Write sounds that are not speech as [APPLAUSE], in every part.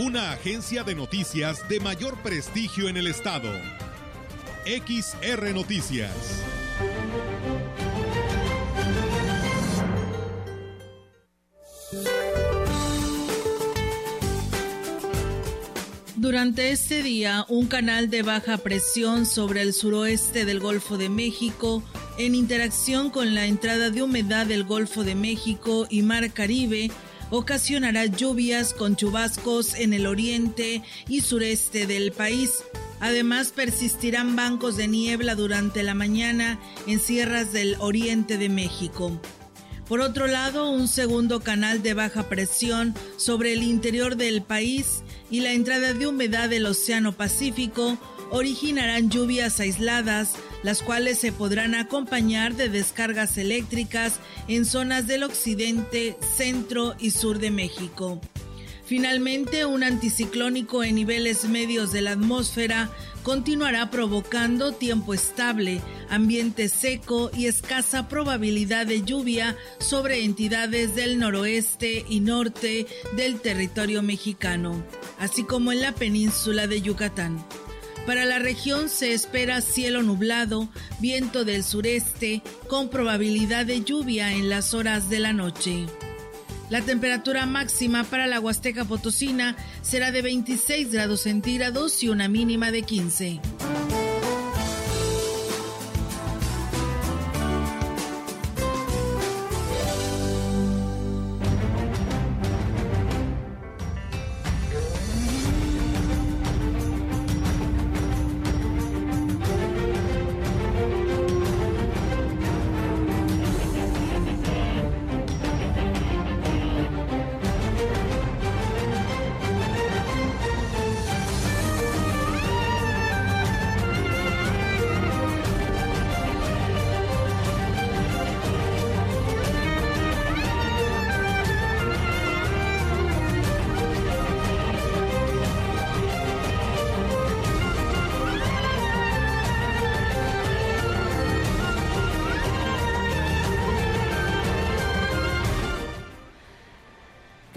Una agencia de noticias de mayor prestigio en el estado. XR Noticias. Durante este día, un canal de baja presión sobre el suroeste del Golfo de México, en interacción con la entrada de humedad del Golfo de México y Mar Caribe, ocasionará lluvias con chubascos en el oriente y sureste del país. Además, persistirán bancos de niebla durante la mañana en sierras del oriente de México. Por otro lado, un segundo canal de baja presión sobre el interior del país y la entrada de humedad del Océano Pacífico originarán lluvias aisladas, las cuales se podrán acompañar de descargas eléctricas en zonas del occidente, centro y sur de México. Finalmente, un anticiclónico en niveles medios de la atmósfera continuará provocando tiempo estable, ambiente seco y escasa probabilidad de lluvia sobre entidades del noroeste y norte del territorio mexicano, así como en la península de Yucatán. Para la región se espera cielo nublado, viento del sureste, con probabilidad de lluvia en las horas de la noche. La temperatura máxima para la Huasteca Potosina será de 26 grados centígrados y una mínima de 15.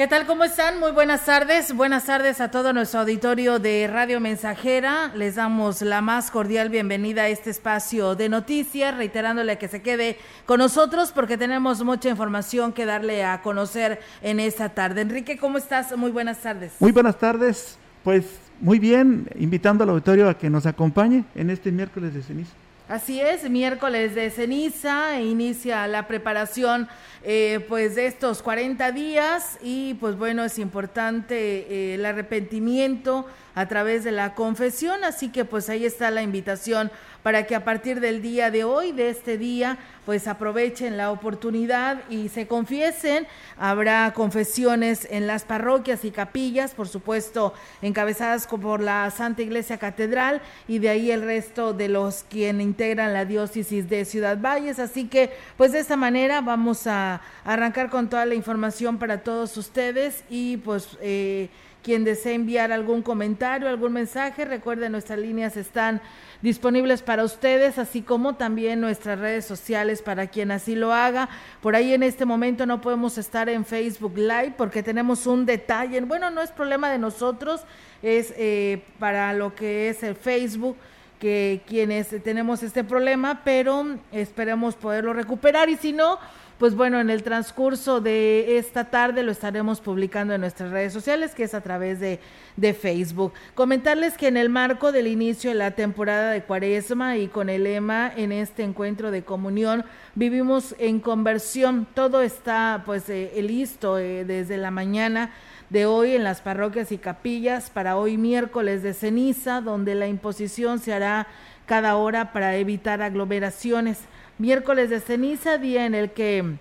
¿Qué tal? ¿Cómo están? Muy buenas tardes. Buenas tardes a todo nuestro auditorio de Radio Mensajera. Les damos la más cordial bienvenida a este espacio de noticias, reiterándole que se quede con nosotros porque tenemos mucha información que darle a conocer en esta tarde. Enrique, ¿cómo estás? Muy buenas tardes. Muy buenas tardes. Pues muy bien, invitando al auditorio a que nos acompañe en este miércoles de ceniza. Así es, miércoles de ceniza, e inicia la preparación eh, pues de estos 40 días y pues bueno, es importante eh, el arrepentimiento a través de la confesión, así que pues ahí está la invitación para que a partir del día de hoy, de este día, pues aprovechen la oportunidad y se confiesen. Habrá confesiones en las parroquias y capillas, por supuesto, encabezadas por la Santa Iglesia Catedral y de ahí el resto de los quienes integran la diócesis de Ciudad Valles. Así que, pues de esta manera vamos a arrancar con toda la información para todos ustedes y pues... Eh, quien desee enviar algún comentario, algún mensaje, recuerden nuestras líneas están disponibles para ustedes, así como también nuestras redes sociales para quien así lo haga. Por ahí en este momento no podemos estar en Facebook Live porque tenemos un detalle. Bueno, no es problema de nosotros, es eh, para lo que es el Facebook que quienes tenemos este problema, pero esperemos poderlo recuperar y si no, pues bueno, en el transcurso de esta tarde lo estaremos publicando en nuestras redes sociales, que es a través de, de Facebook. Comentarles que en el marco del inicio de la temporada de Cuaresma y con el lema en este encuentro de comunión, vivimos en conversión. Todo está pues eh, listo eh, desde la mañana de hoy en las parroquias y capillas para hoy miércoles de ceniza, donde la imposición se hará cada hora para evitar aglomeraciones miércoles de ceniza, día en el que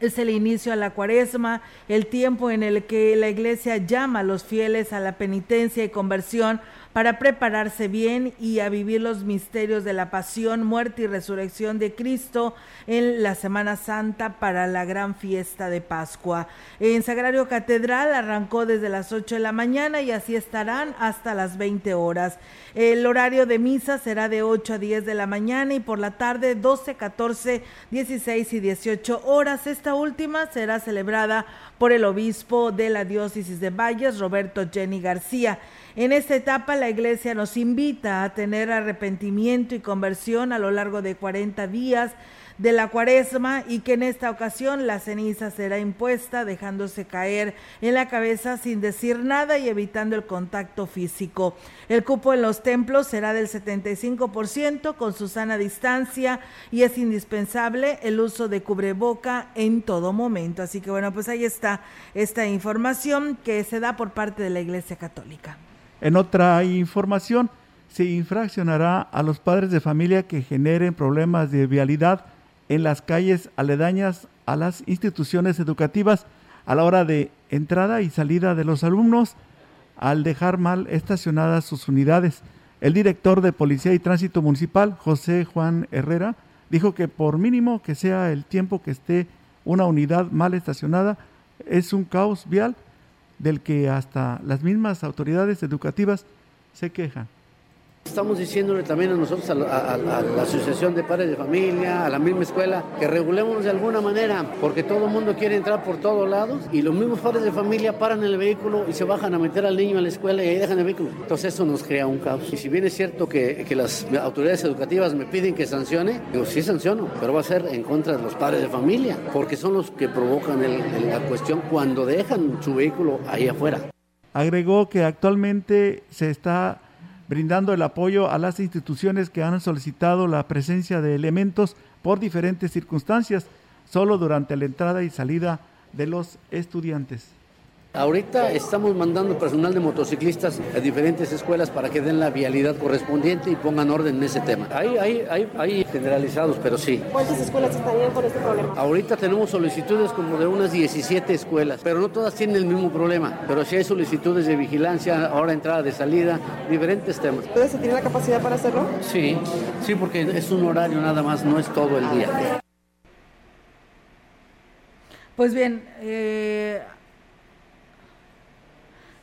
es el inicio a la cuaresma, el tiempo en el que la iglesia llama a los fieles a la penitencia y conversión para prepararse bien y a vivir los misterios de la pasión, muerte y resurrección de Cristo en la Semana Santa para la gran fiesta de Pascua. En Sagrario Catedral arrancó desde las 8 de la mañana y así estarán hasta las 20 horas. El horario de misa será de 8 a 10 de la mañana y por la tarde 12, 14, 16 y 18 horas. Esta última será celebrada por el obispo de la diócesis de Valles, Roberto Jenny García. En esta etapa la iglesia nos invita a tener arrepentimiento y conversión a lo largo de 40 días de la cuaresma y que en esta ocasión la ceniza será impuesta dejándose caer en la cabeza sin decir nada y evitando el contacto físico. El cupo en los templos será del 75% con su sana distancia y es indispensable el uso de cubreboca en todo momento. Así que bueno, pues ahí está esta información que se da por parte de la Iglesia Católica. En otra información, se infraccionará a los padres de familia que generen problemas de vialidad en las calles aledañas a las instituciones educativas a la hora de entrada y salida de los alumnos al dejar mal estacionadas sus unidades. El director de Policía y Tránsito Municipal, José Juan Herrera, dijo que por mínimo que sea el tiempo que esté una unidad mal estacionada, es un caos vial del que hasta las mismas autoridades educativas se quejan. Estamos diciéndole también a nosotros, a la, Asociación de Padres de Familia, a la misma escuela, que regulemos de alguna manera, porque todo el mundo quiere entrar por todos lados y los mismos padres de familia paran el vehículo y se bajan a meter al niño a la escuela y ahí dejan el vehículo. Entonces eso nos crea un caos. Y si bien es cierto que, que las autoridades educativas me piden que sancione, digo, sí sanciono, pero va a ser en contra de los padres de familia, porque son los que provocan la cuestión cuando dejan su vehículo ahí afuera. Agregó que actualmente se está brindando el apoyo a las instituciones que han solicitado la presencia de elementos por diferentes circunstancias, solo durante la entrada y salida de los estudiantes. Ahorita estamos mandando personal de motociclistas a diferentes escuelas para que den la vialidad correspondiente y pongan orden en ese tema. Hay, hay, hay, hay generalizados, pero sí. ¿Cuántas escuelas estarían con este problema? Ahorita tenemos solicitudes como de unas 17 escuelas, pero no todas tienen el mismo problema. Pero sí hay solicitudes de vigilancia, ahora entrada de salida, diferentes temas. ¿Ustedes tienen la capacidad para hacerlo? Sí, sí, porque es un horario nada más, no es todo el día. Pues bien, eh,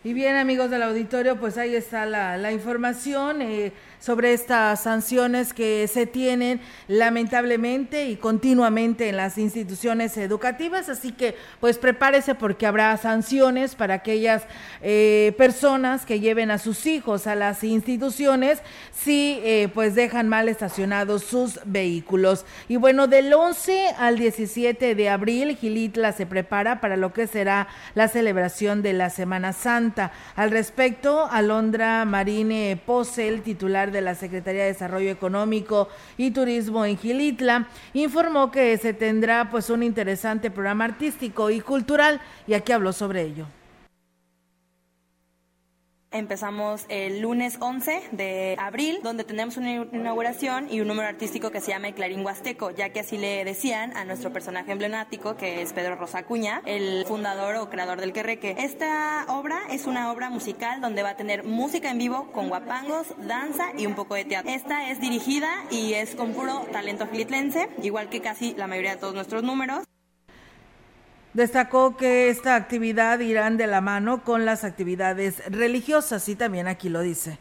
y bien, amigos del auditorio, pues ahí está la, la información. Eh, sobre estas sanciones que se tienen lamentablemente y continuamente en las instituciones educativas. Así que pues prepárese porque habrá sanciones para aquellas eh, personas que lleven a sus hijos a las instituciones si eh, pues dejan mal estacionados sus vehículos. Y bueno, del 11 al 17 de abril, Gilitla se prepara para lo que será la celebración de la Semana Santa. Al respecto, Alondra Marine Pose, el titular de la Secretaría de Desarrollo Económico y Turismo en Gilitla, informó que se tendrá pues un interesante programa artístico y cultural y aquí habló sobre ello. Empezamos el lunes 11 de abril, donde tenemos una inauguración y un número artístico que se llama el Clarín Huasteco, ya que así le decían a nuestro personaje emblemático, que es Pedro Rosa Cuña, el fundador o creador del Querreque. Esta obra es una obra musical donde va a tener música en vivo con guapangos, danza y un poco de teatro. Esta es dirigida y es con puro talento filitlense, igual que casi la mayoría de todos nuestros números. Destacó que esta actividad irán de la mano con las actividades religiosas y también aquí lo dice.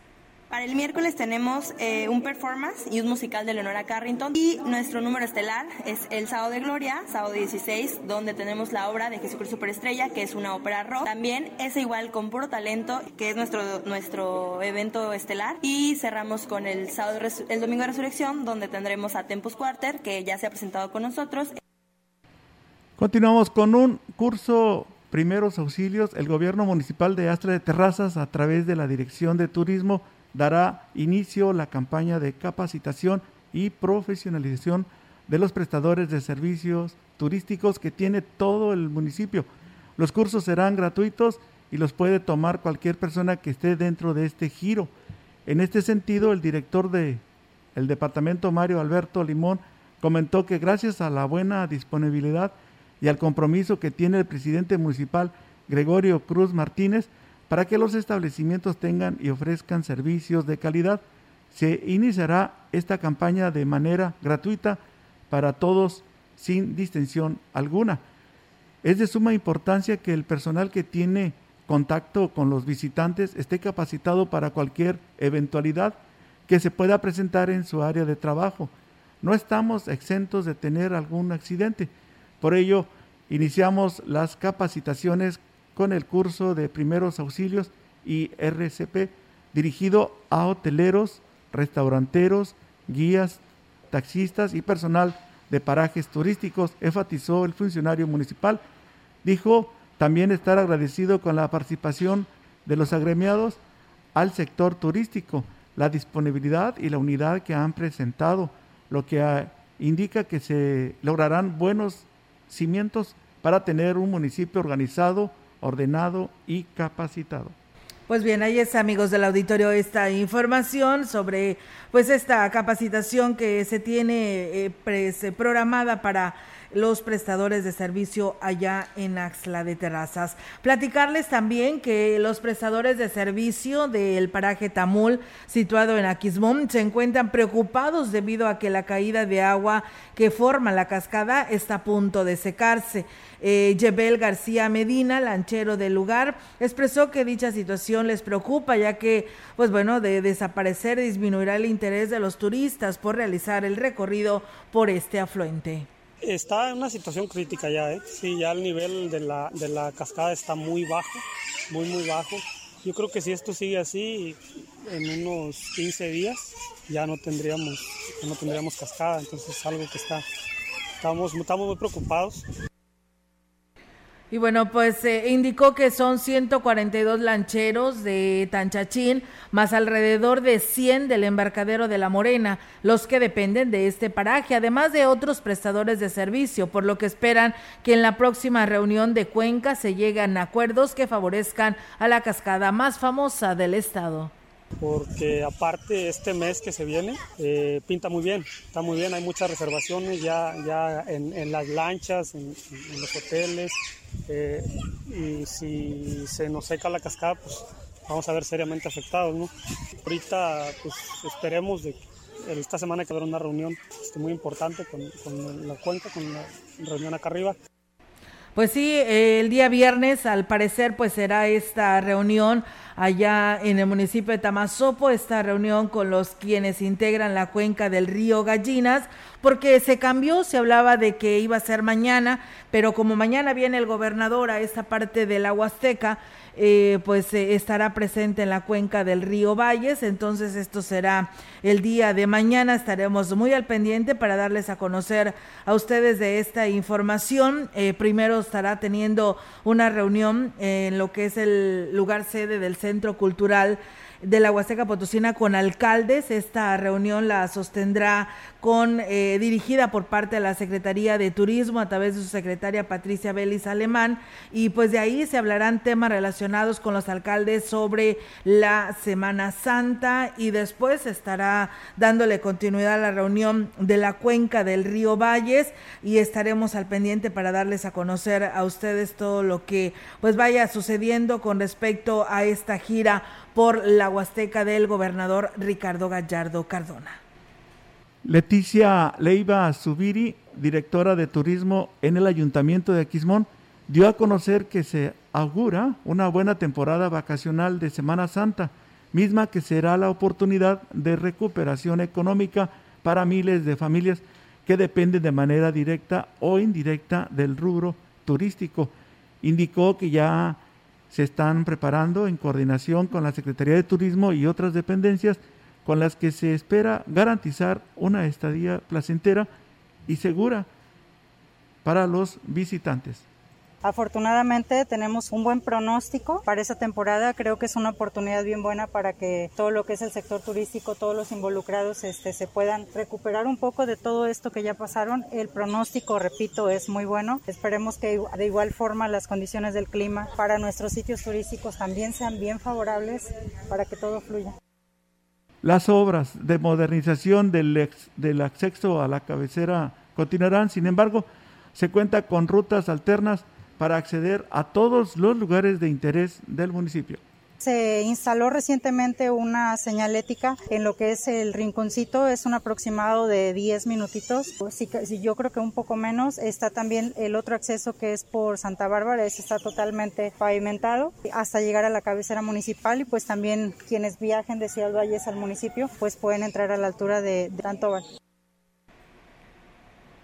Para el miércoles tenemos eh, un performance y un musical de Leonora Carrington y nuestro número estelar es el Sábado de Gloria, sábado 16, donde tenemos la obra de Jesucristo Superestrella, que es una ópera rock. También es igual con puro talento, que es nuestro, nuestro evento estelar. Y cerramos con el, sábado, el Domingo de Resurrección, donde tendremos a Tempus Quarter, que ya se ha presentado con nosotros. Continuamos con un curso primeros auxilios. El gobierno municipal de Astra de Terrazas, a través de la Dirección de Turismo, dará inicio la campaña de capacitación y profesionalización de los prestadores de servicios turísticos que tiene todo el municipio. Los cursos serán gratuitos y los puede tomar cualquier persona que esté dentro de este giro. En este sentido, el director del el departamento, Mario Alberto Limón, comentó que gracias a la buena disponibilidad y al compromiso que tiene el presidente municipal Gregorio Cruz Martínez, para que los establecimientos tengan y ofrezcan servicios de calidad. Se iniciará esta campaña de manera gratuita para todos sin distinción alguna. Es de suma importancia que el personal que tiene contacto con los visitantes esté capacitado para cualquier eventualidad que se pueda presentar en su área de trabajo. No estamos exentos de tener algún accidente. Por ello, iniciamos las capacitaciones con el curso de primeros auxilios y RCP dirigido a hoteleros, restauranteros, guías, taxistas y personal de parajes turísticos, enfatizó el funcionario municipal. Dijo también estar agradecido con la participación de los agremiados al sector turístico, la disponibilidad y la unidad que han presentado, lo que ah, indica que se lograrán buenos cimientos para tener un municipio organizado, ordenado y capacitado. Pues bien, ahí es amigos del auditorio esta información sobre pues esta capacitación que se tiene eh, eh, programada para los prestadores de servicio allá en Axla de Terrazas. Platicarles también que los prestadores de servicio del paraje Tamul, situado en Aquismón, se encuentran preocupados debido a que la caída de agua que forma la cascada está a punto de secarse. Eh, Yebel García Medina, lanchero del lugar, expresó que dicha situación les preocupa, ya que, pues bueno, de desaparecer disminuirá el interés de los turistas por realizar el recorrido por este afluente. Está en una situación crítica ya, ¿eh? Sí, ya el nivel de la, de la cascada está muy bajo, muy, muy bajo. Yo creo que si esto sigue así, en unos 15 días ya no tendríamos, no tendríamos cascada. Entonces es algo que está, estamos, estamos muy preocupados. Y bueno, pues eh, indicó que son 142 lancheros de Tanchachín, más alrededor de 100 del embarcadero de La Morena, los que dependen de este paraje, además de otros prestadores de servicio, por lo que esperan que en la próxima reunión de Cuenca se lleguen acuerdos que favorezcan a la cascada más famosa del estado porque aparte este mes que se viene eh, pinta muy bien, está muy bien, hay muchas reservaciones ya, ya en, las lanchas, en los hoteles, eh, y si se nos seca la cascada, pues vamos a ver seriamente afectados, ¿no? Ahorita, pues esperemos de esta semana que habrá una reunión este, muy importante con, con la cuenca, con la reunión acá arriba. Pues sí, el día viernes al parecer pues será esta reunión allá en el municipio de Tamazopo, esta reunión con los quienes integran la cuenca del río Gallinas, porque se cambió, se hablaba de que iba a ser mañana, pero como mañana viene el gobernador a esta parte de la Huasteca, eh, pues eh, estará presente en la cuenca del río Valles, entonces esto será el día de mañana, estaremos muy al pendiente para darles a conocer a ustedes de esta información. Eh, primero estará teniendo una reunión en lo que es el lugar sede del Centro Cultural de la Huasteca Potosina con alcaldes. Esta reunión la sostendrá con eh, dirigida por parte de la Secretaría de Turismo a través de su secretaria Patricia Vélez Alemán. Y pues de ahí se hablarán temas relacionados con los alcaldes sobre la Semana Santa. Y después estará dándole continuidad a la reunión de la cuenca del río Valles. Y estaremos al pendiente para darles a conocer a ustedes todo lo que pues vaya sucediendo con respecto a esta gira por la Huasteca del gobernador Ricardo Gallardo Cardona. Leticia Leiva Subiri, directora de turismo en el Ayuntamiento de Aquismón, dio a conocer que se augura una buena temporada vacacional de Semana Santa, misma que será la oportunidad de recuperación económica para miles de familias que dependen de manera directa o indirecta del rubro turístico. Indicó que ya se están preparando en coordinación con la Secretaría de Turismo y otras dependencias con las que se espera garantizar una estadía placentera y segura para los visitantes. Afortunadamente tenemos un buen pronóstico para esta temporada. Creo que es una oportunidad bien buena para que todo lo que es el sector turístico, todos los involucrados este, se puedan recuperar un poco de todo esto que ya pasaron. El pronóstico, repito, es muy bueno. Esperemos que de igual forma las condiciones del clima para nuestros sitios turísticos también sean bien favorables para que todo fluya. Las obras de modernización del, del acceso a la cabecera continuarán, sin embargo, se cuenta con rutas alternas para acceder a todos los lugares de interés del municipio. Se instaló recientemente una señalética en lo que es el rinconcito, es un aproximado de 10 minutitos, si yo creo que un poco menos. Está también el otro acceso que es por Santa Bárbara, ese está totalmente pavimentado hasta llegar a la cabecera municipal y pues también quienes viajen de Ciudad Valles al municipio pues pueden entrar a la altura de, de.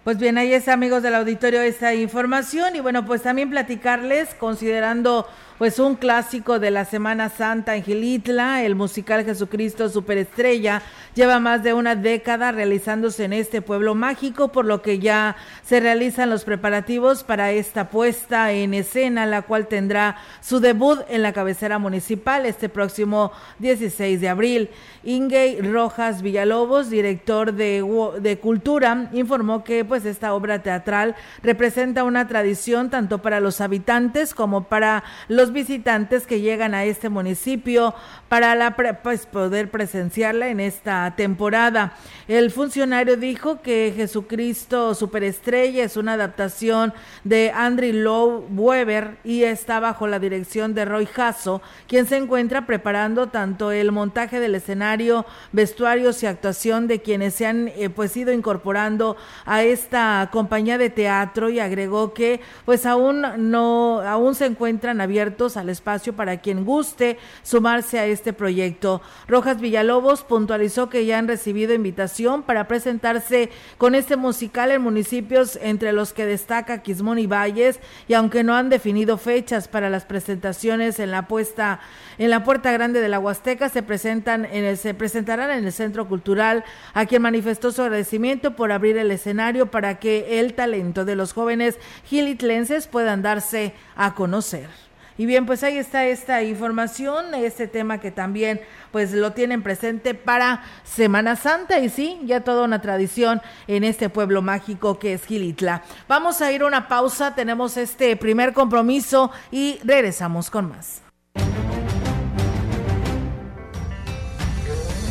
Pues bien, ahí está, amigos del auditorio, esta información. Y bueno, pues también platicarles, considerando pues un clásico de la Semana Santa en el musical Jesucristo Superestrella, lleva más de una década realizándose en este pueblo mágico, por lo que ya se realizan los preparativos para esta puesta en escena, la cual tendrá su debut en la cabecera municipal este próximo 16 de abril. Ingey Rojas Villalobos, director de, de Cultura, informó que pues esta obra teatral representa una tradición tanto para los habitantes como para los visitantes que llegan a este municipio para pues, poder presenciarla en esta temporada. El funcionario dijo que Jesucristo Superestrella es una adaptación de Andrew Lowe Weber y está bajo la dirección de Roy Hasso, quien se encuentra preparando tanto el montaje del escenario, vestuarios y actuación de quienes se han eh, pues ido incorporando a esta compañía de teatro y agregó que pues aún no aún se encuentran al espacio para quien guste sumarse a este proyecto. Rojas Villalobos puntualizó que ya han recibido invitación para presentarse con este musical en municipios entre los que destaca Quismón y Valles y aunque no han definido fechas para las presentaciones en la puesta en la Puerta Grande de la Huasteca se presentan en el, se presentarán en el Centro Cultural a quien manifestó su agradecimiento por abrir el escenario para que el talento de los jóvenes gilitlenses puedan darse a conocer. Y bien, pues ahí está esta información, este tema que también pues lo tienen presente para Semana Santa y sí, ya toda una tradición en este pueblo mágico que es Gilitla. Vamos a ir a una pausa, tenemos este primer compromiso y regresamos con más.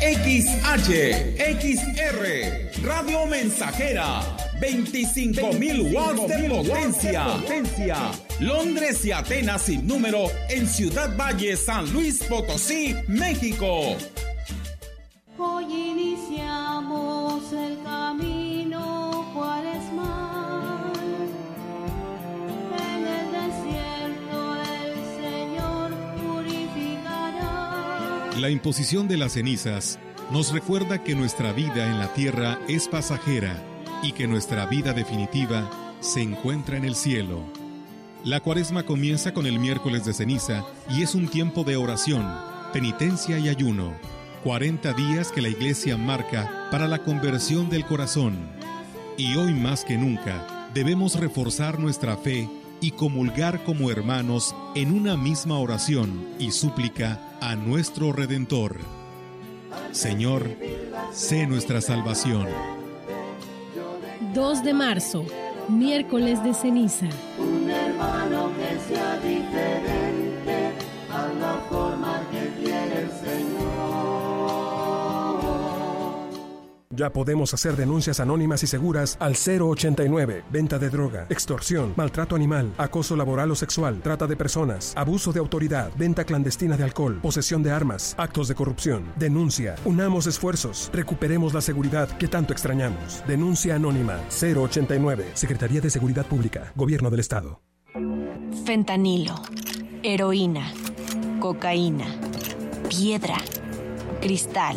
XH, XR, Radio Mensajera, 25.000 watts de potencia. potencia. Londres y Atenas sin número en Ciudad Valle, San Luis Potosí, México. Hoy iniciamos el camino La imposición de las cenizas nos recuerda que nuestra vida en la tierra es pasajera y que nuestra vida definitiva se encuentra en el cielo. La cuaresma comienza con el miércoles de ceniza y es un tiempo de oración, penitencia y ayuno. 40 días que la iglesia marca para la conversión del corazón. Y hoy más que nunca debemos reforzar nuestra fe y comulgar como hermanos en una misma oración y súplica a nuestro Redentor. Señor, sé nuestra salvación. 2 de marzo, miércoles de ceniza. Un hermano Ya podemos hacer denuncias anónimas y seguras al 089. Venta de droga, extorsión, maltrato animal, acoso laboral o sexual, trata de personas, abuso de autoridad, venta clandestina de alcohol, posesión de armas, actos de corrupción. Denuncia. Unamos esfuerzos. Recuperemos la seguridad que tanto extrañamos. Denuncia anónima 089. Secretaría de Seguridad Pública. Gobierno del Estado. Fentanilo, heroína, cocaína, piedra, cristal.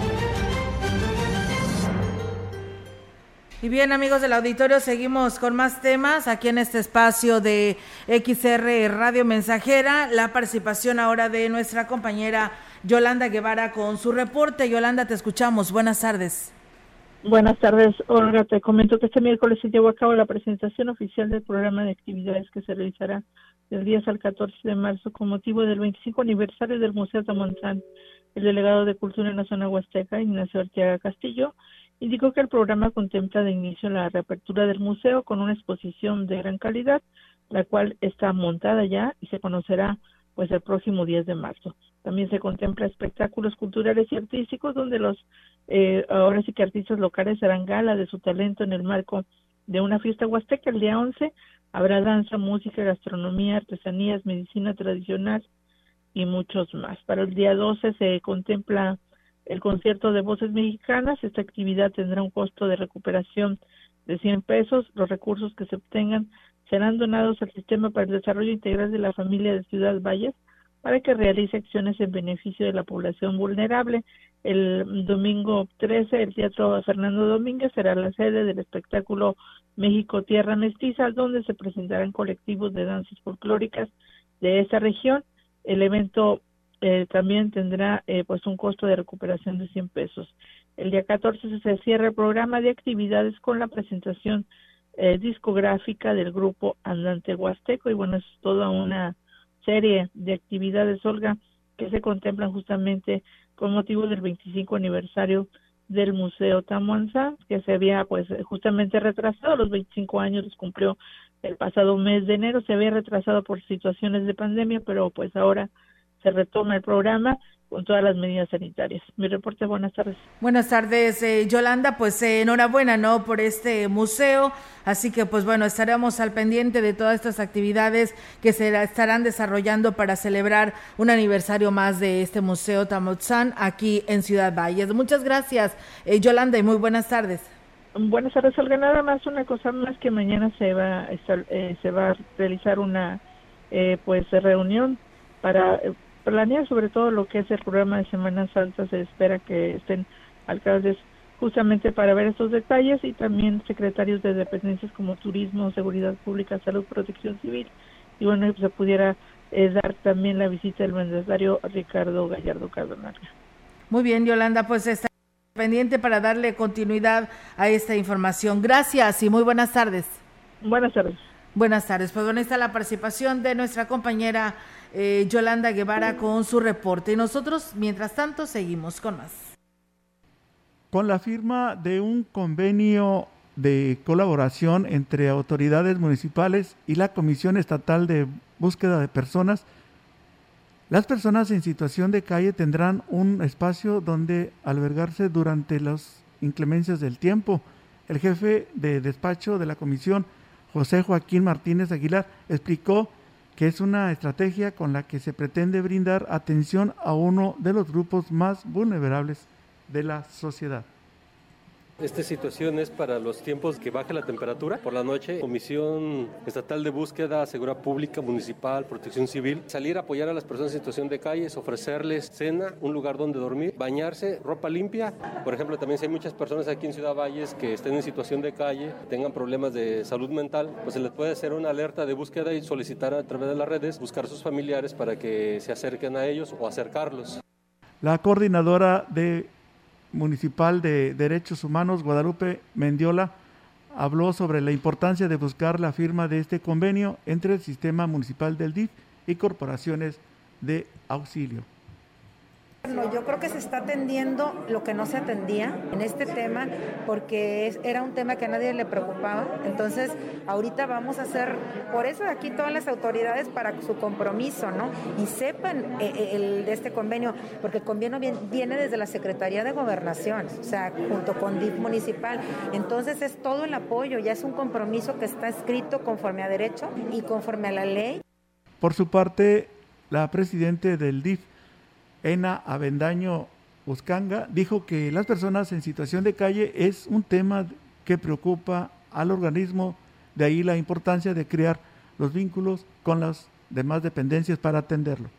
Y bien, amigos del auditorio, seguimos con más temas aquí en este espacio de XR Radio Mensajera. La participación ahora de nuestra compañera Yolanda Guevara con su reporte. Yolanda, te escuchamos. Buenas tardes. Buenas tardes, Olga. Te comento que este miércoles se llevó a cabo la presentación oficial del programa de actividades que se realizará del 10 al 14 de marzo con motivo del 25 aniversario del Museo Tamonzán. El delegado de Cultura en la zona Huasteca, Ignacio Arteaga Castillo, Indicó que el programa contempla de inicio la reapertura del museo con una exposición de gran calidad, la cual está montada ya y se conocerá pues el próximo 10 de marzo. También se contempla espectáculos culturales y artísticos donde los eh, ahora sí que artistas locales harán gala de su talento en el marco de una fiesta huasteca. El día 11 habrá danza, música, gastronomía, artesanías, medicina tradicional y muchos más. Para el día 12 se contempla el concierto de voces mexicanas. Esta actividad tendrá un costo de recuperación de 100 pesos. Los recursos que se obtengan serán donados al Sistema para el Desarrollo Integral de la Familia de Ciudad Valles para que realice acciones en beneficio de la población vulnerable. El domingo 13, el Teatro Fernando Domínguez será la sede del espectáculo México Tierra Mestiza, donde se presentarán colectivos de danzas folclóricas de esa región. El evento eh, también tendrá eh, pues un costo de recuperación de 100 pesos. El día 14 se cierra el programa de actividades con la presentación eh, discográfica del grupo Andante Huasteco y bueno, es toda una serie de actividades, Olga, que se contemplan justamente con motivo del 25 aniversario del Museo Tamuanzá, que se había pues justamente retrasado, los 25 años los cumplió el pasado mes de enero, se había retrasado por situaciones de pandemia, pero pues ahora se retoma el programa con todas las medidas sanitarias. Mi reporte, buenas tardes. Buenas tardes, eh, Yolanda, pues eh, enhorabuena, ¿no? Por este museo, así que pues bueno, estaremos al pendiente de todas estas actividades que se estarán desarrollando para celebrar un aniversario más de este Museo Tamotzán aquí en Ciudad Valles. Muchas gracias, eh, Yolanda, y muy buenas tardes. Buenas tardes, Olga. Nada más una cosa más que mañana se va a, se va a realizar una pues reunión para planear sobre todo lo que es el programa de Semana Santa. Se espera que estén alcaldes justamente para ver estos detalles y también secretarios de dependencias como Turismo, Seguridad Pública, Salud, Protección Civil. Y bueno, se pudiera eh, dar también la visita del mandatario Ricardo Gallardo Cardonal. Muy bien, Yolanda, pues está pendiente para darle continuidad a esta información. Gracias y muy buenas tardes. Buenas tardes. Buenas tardes. Pues bueno, está la participación de nuestra compañera eh, Yolanda Guevara con su reporte. Y nosotros, mientras tanto, seguimos con más. Con la firma de un convenio de colaboración entre autoridades municipales y la Comisión Estatal de Búsqueda de Personas, las personas en situación de calle tendrán un espacio donde albergarse durante las inclemencias del tiempo. El jefe de despacho de la comisión, José Joaquín Martínez Aguilar, explicó que es una estrategia con la que se pretende brindar atención a uno de los grupos más vulnerables de la sociedad. Esta situación es para los tiempos que baje la temperatura. Por la noche, Comisión Estatal de Búsqueda, Seguridad Pública, Municipal, Protección Civil, salir a apoyar a las personas en situación de calles, ofrecerles cena, un lugar donde dormir, bañarse, ropa limpia. Por ejemplo, también si hay muchas personas aquí en Ciudad Valles que estén en situación de calle, tengan problemas de salud mental, pues se les puede hacer una alerta de búsqueda y solicitar a través de las redes buscar a sus familiares para que se acerquen a ellos o acercarlos. La coordinadora de Municipal de Derechos Humanos, Guadalupe Mendiola, habló sobre la importancia de buscar la firma de este convenio entre el sistema municipal del DIF y corporaciones de auxilio. Yo creo que se está atendiendo lo que no se atendía en este tema porque era un tema que a nadie le preocupaba. Entonces, ahorita vamos a hacer, por eso aquí todas las autoridades para su compromiso, ¿no? Y sepan eh, eh, el, de este convenio, porque el convenio viene desde la Secretaría de Gobernación, o sea, junto con DIF municipal. Entonces, es todo el apoyo, ya es un compromiso que está escrito conforme a derecho y conforme a la ley. Por su parte, la presidente del DIF, Ena Avendaño Uscanga, dijo que las personas en situación de calle es un tema que preocupa al organismo, de ahí la importancia de crear los vínculos con las demás dependencias para atenderlo.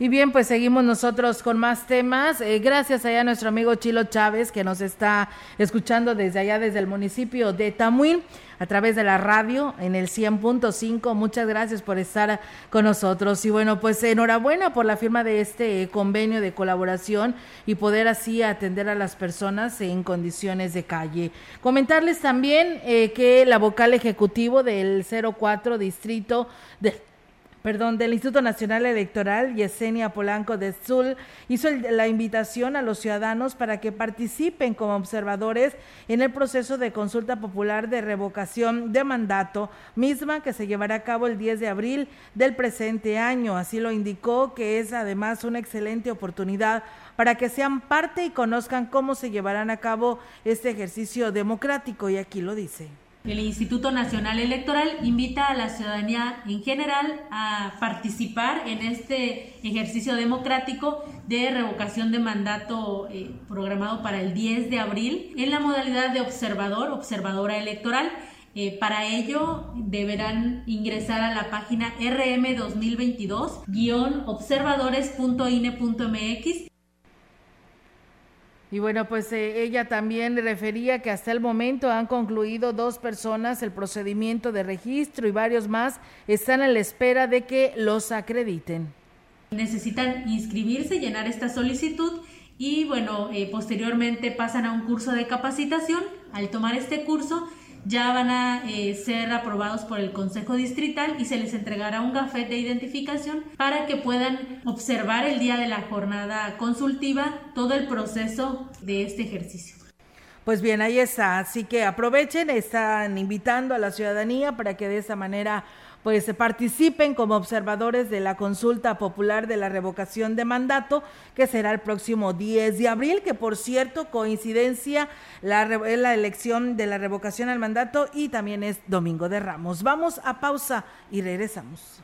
Y bien, pues seguimos nosotros con más temas. Eh, gracias allá a nuestro amigo Chilo Chávez que nos está escuchando desde allá, desde el municipio de Tamuín, a través de la radio en el 100.5. Muchas gracias por estar con nosotros. Y bueno, pues enhorabuena por la firma de este convenio de colaboración y poder así atender a las personas en condiciones de calle. Comentarles también eh, que la vocal ejecutivo del 04 Distrito de perdón, del Instituto Nacional Electoral, Yesenia Polanco de Zul, hizo la invitación a los ciudadanos para que participen como observadores en el proceso de consulta popular de revocación de mandato, misma que se llevará a cabo el 10 de abril del presente año. Así lo indicó, que es además una excelente oportunidad para que sean parte y conozcan cómo se llevarán a cabo este ejercicio democrático, y aquí lo dice. El Instituto Nacional Electoral invita a la ciudadanía en general a participar en este ejercicio democrático de revocación de mandato eh, programado para el 10 de abril en la modalidad de observador, observadora electoral. Eh, para ello deberán ingresar a la página rm 2022-observadores.ine.mx y bueno, pues eh, ella también refería que hasta el momento han concluido dos personas el procedimiento de registro y varios más están a la espera de que los acrediten. Necesitan inscribirse, llenar esta solicitud y bueno, eh, posteriormente pasan a un curso de capacitación. Al tomar este curso ya van a eh, ser aprobados por el Consejo Distrital y se les entregará un gafet de identificación para que puedan observar el día de la jornada consultiva todo el proceso de este ejercicio. Pues bien, ahí está. Así que aprovechen, están invitando a la ciudadanía para que de esa manera pues participen como observadores de la consulta popular de la revocación de mandato, que será el próximo 10 de abril, que por cierto, coincidencia, la, la elección de la revocación al mandato y también es Domingo de Ramos. Vamos a pausa y regresamos.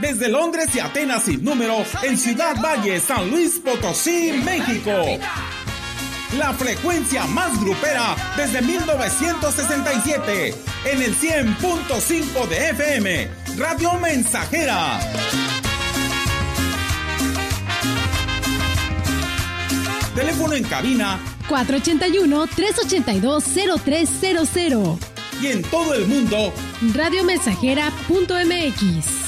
desde Londres y Atenas sin número, en Ciudad Valle, San Luis Potosí, México. La frecuencia más grupera desde 1967, en el 100.5 de FM, Radio Mensajera. Teléfono en cabina 481-382-0300. Y en todo el mundo, radiomensajera.mx.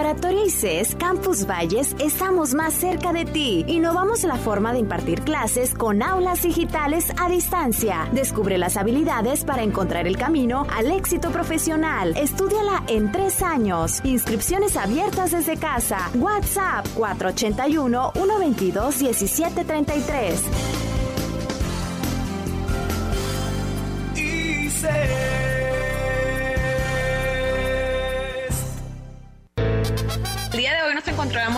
Preparatoria ICES Campus Valles estamos más cerca de ti. Innovamos la forma de impartir clases con aulas digitales a distancia. Descubre las habilidades para encontrar el camino al éxito profesional. Estudiala en tres años. Inscripciones abiertas desde casa. WhatsApp 481 122 1733.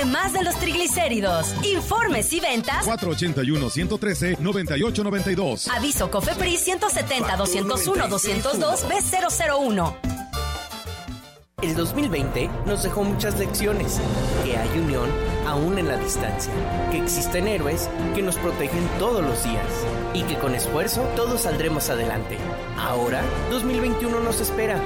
de los triglicéridos. Informes y ventas 481-113-9892. Aviso COFEPRIS 170-201-202 B001. El 2020 nos dejó muchas lecciones, que hay unión aún en la distancia, que existen héroes que nos protegen todos los días y que con esfuerzo todos saldremos adelante. Ahora, 2021 nos espera.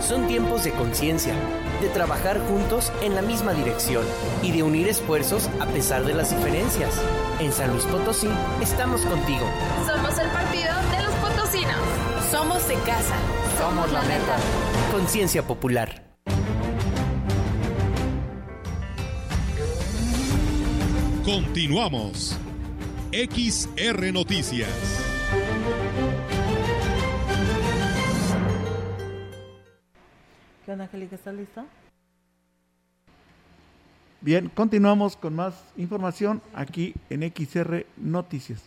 Son tiempos de conciencia, de trabajar juntos en la misma dirección y de unir esfuerzos a pesar de las diferencias. En San Luis Potosí estamos contigo. Somos el partido de los potosinos. Somos de casa. Somos la neta. Conciencia popular. Continuamos. XR Noticias. ¿Qué onda, Angélica? ¿Estás lista? Bien, continuamos con más información aquí en XR Noticias.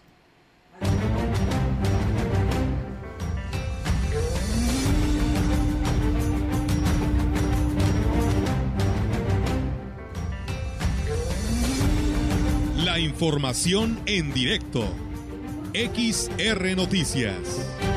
La información en directo. XR Noticias.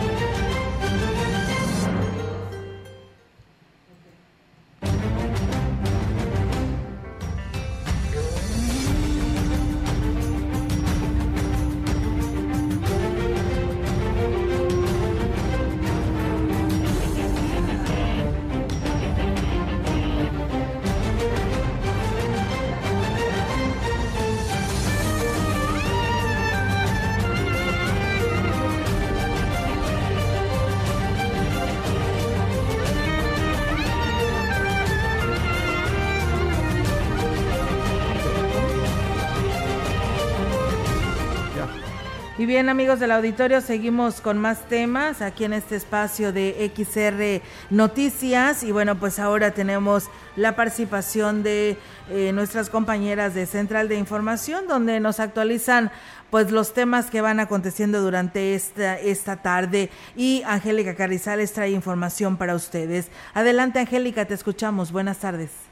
Bien amigos del auditorio, seguimos con más temas aquí en este espacio de XR Noticias y bueno, pues ahora tenemos la participación de eh, nuestras compañeras de Central de Información donde nos actualizan pues los temas que van aconteciendo durante esta, esta tarde y Angélica Carrizales trae información para ustedes. Adelante Angélica, te escuchamos. Buenas tardes.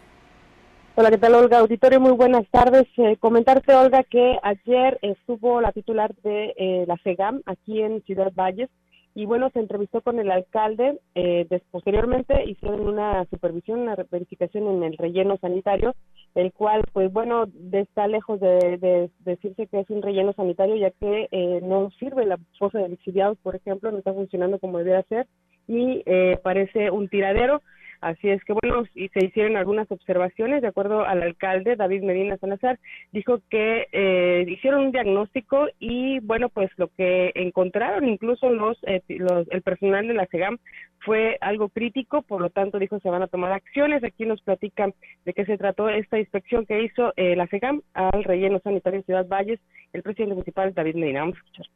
Hola, ¿qué tal, Olga? Auditorio, muy buenas tardes. Eh, comentarte, Olga, que ayer estuvo la titular de eh, la FEGAM aquí en Ciudad Valles y, bueno, se entrevistó con el alcalde. Eh, posteriormente hicieron una supervisión, una verificación en el relleno sanitario, el cual, pues, bueno, está lejos de, decirse que es un relleno sanitario, ya que eh, no sirve la fosa de lixiviados, por ejemplo, no está funcionando como debería ser y parece un tiradero. Así es que bueno, y se hicieron algunas observaciones, de acuerdo al alcalde David Medina Salazar, dijo que eh, hicieron un diagnóstico y bueno, pues lo que encontraron incluso los, eh, los el personal de la SEGAM fue algo crítico, por lo tanto dijo se van a tomar acciones. Aquí nos platican de qué se trató esta inspección que hizo eh, la SEGAM al relleno sanitario de Ciudad Valles, el presidente municipal David Medina. Vamos a escuchar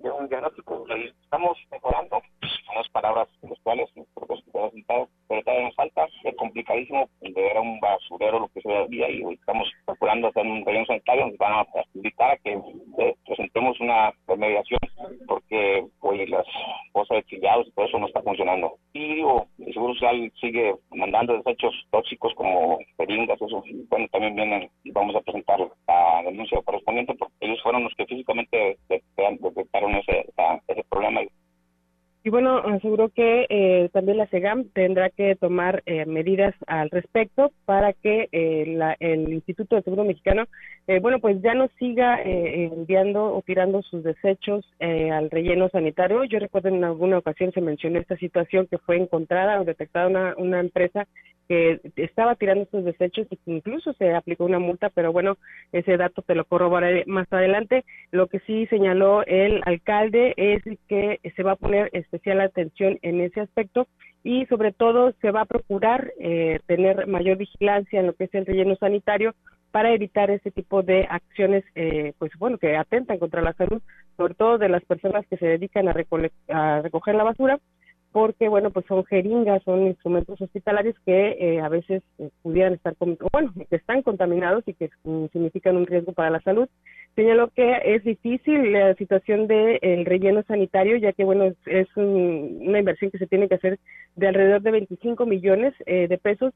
un diagnóstico. Estamos mejorando, son las palabras en las cuales nosotros pero todavía nos falta, es complicadísimo de ver a un basurero lo que se había y estamos procurando hacer un relleno sanitario, nos van a invitar a que eh, presentemos una remediación porque pues las cosas de chillados y todo eso no está funcionando. Y digo, el Seguro Social sigue mandando desechos tóxicos como jeringas, eso, bueno, también vienen y vamos a presentar la denuncia correspondiente porque ellos fueron los que físicamente detectaron ese, ese problema. Y bueno, aseguró que eh, también la SEGAM tendrá que tomar eh, medidas al respecto para que eh, el Instituto de Seguro Mexicano, bueno, pues ya no siga enviando o tirando sus desechos al relleno sanitario. Yo recuerdo en alguna ocasión se mencionó esta situación que fue encontrada o detectada una, una empresa que estaba tirando sus desechos y que incluso se aplicó una multa, pero bueno, ese dato te lo corroboraré más adelante. Lo que sí señaló el alcalde es que se va a poner especial atención en ese aspecto y sobre todo se va a procurar eh, tener mayor vigilancia en lo que es el relleno sanitario para evitar ese tipo de acciones, eh, pues bueno, que atentan contra la salud, sobre todo de las personas que se dedican a, a recoger la basura porque bueno pues son jeringas son instrumentos hospitalarios que eh, a veces eh, pudieran estar bueno que están contaminados y que mm, significan un riesgo para la salud. Señaló que es difícil la situación del el relleno sanitario ya que bueno es, una inversión que se tiene que hacer de alrededor de 25 millones eh, de pesos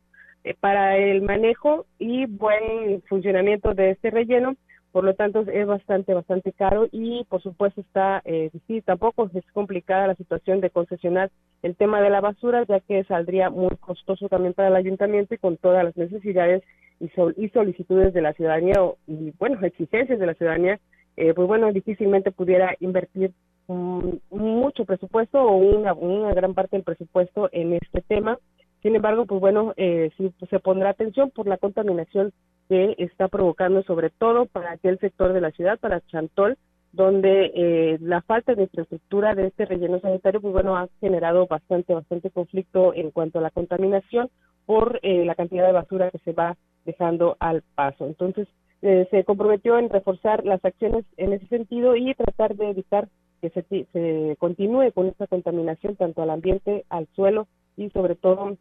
para el manejo y buen funcionamiento de este relleno por lo tanto es bastante, bastante caro y por supuesto está eh, difícil, tampoco es complicada la situación de concesionar el tema de la basura, ya que saldría muy costoso también para el ayuntamiento y con todas las necesidades y, y solicitudes de la ciudadanía y bueno, exigencias de la ciudadanía, eh, pues bueno, difícilmente pudiera invertir mucho presupuesto o una, una gran parte del presupuesto en este tema. Sin embargo, pues bueno, eh, sí, pues se pondrá atención por la contaminación que está provocando sobre todo para aquel sector de la ciudad, para Chantol, donde eh, la falta de infraestructura de este relleno sanitario, pues bueno, ha generado bastante, bastante conflicto en cuanto a la contaminación por eh, la cantidad de basura que se va dejando al paso. Entonces, eh, se comprometió en reforzar las acciones en ese sentido y tratar de evitar que se, se continúe con esta contaminación tanto al ambiente, al suelo y sobre todo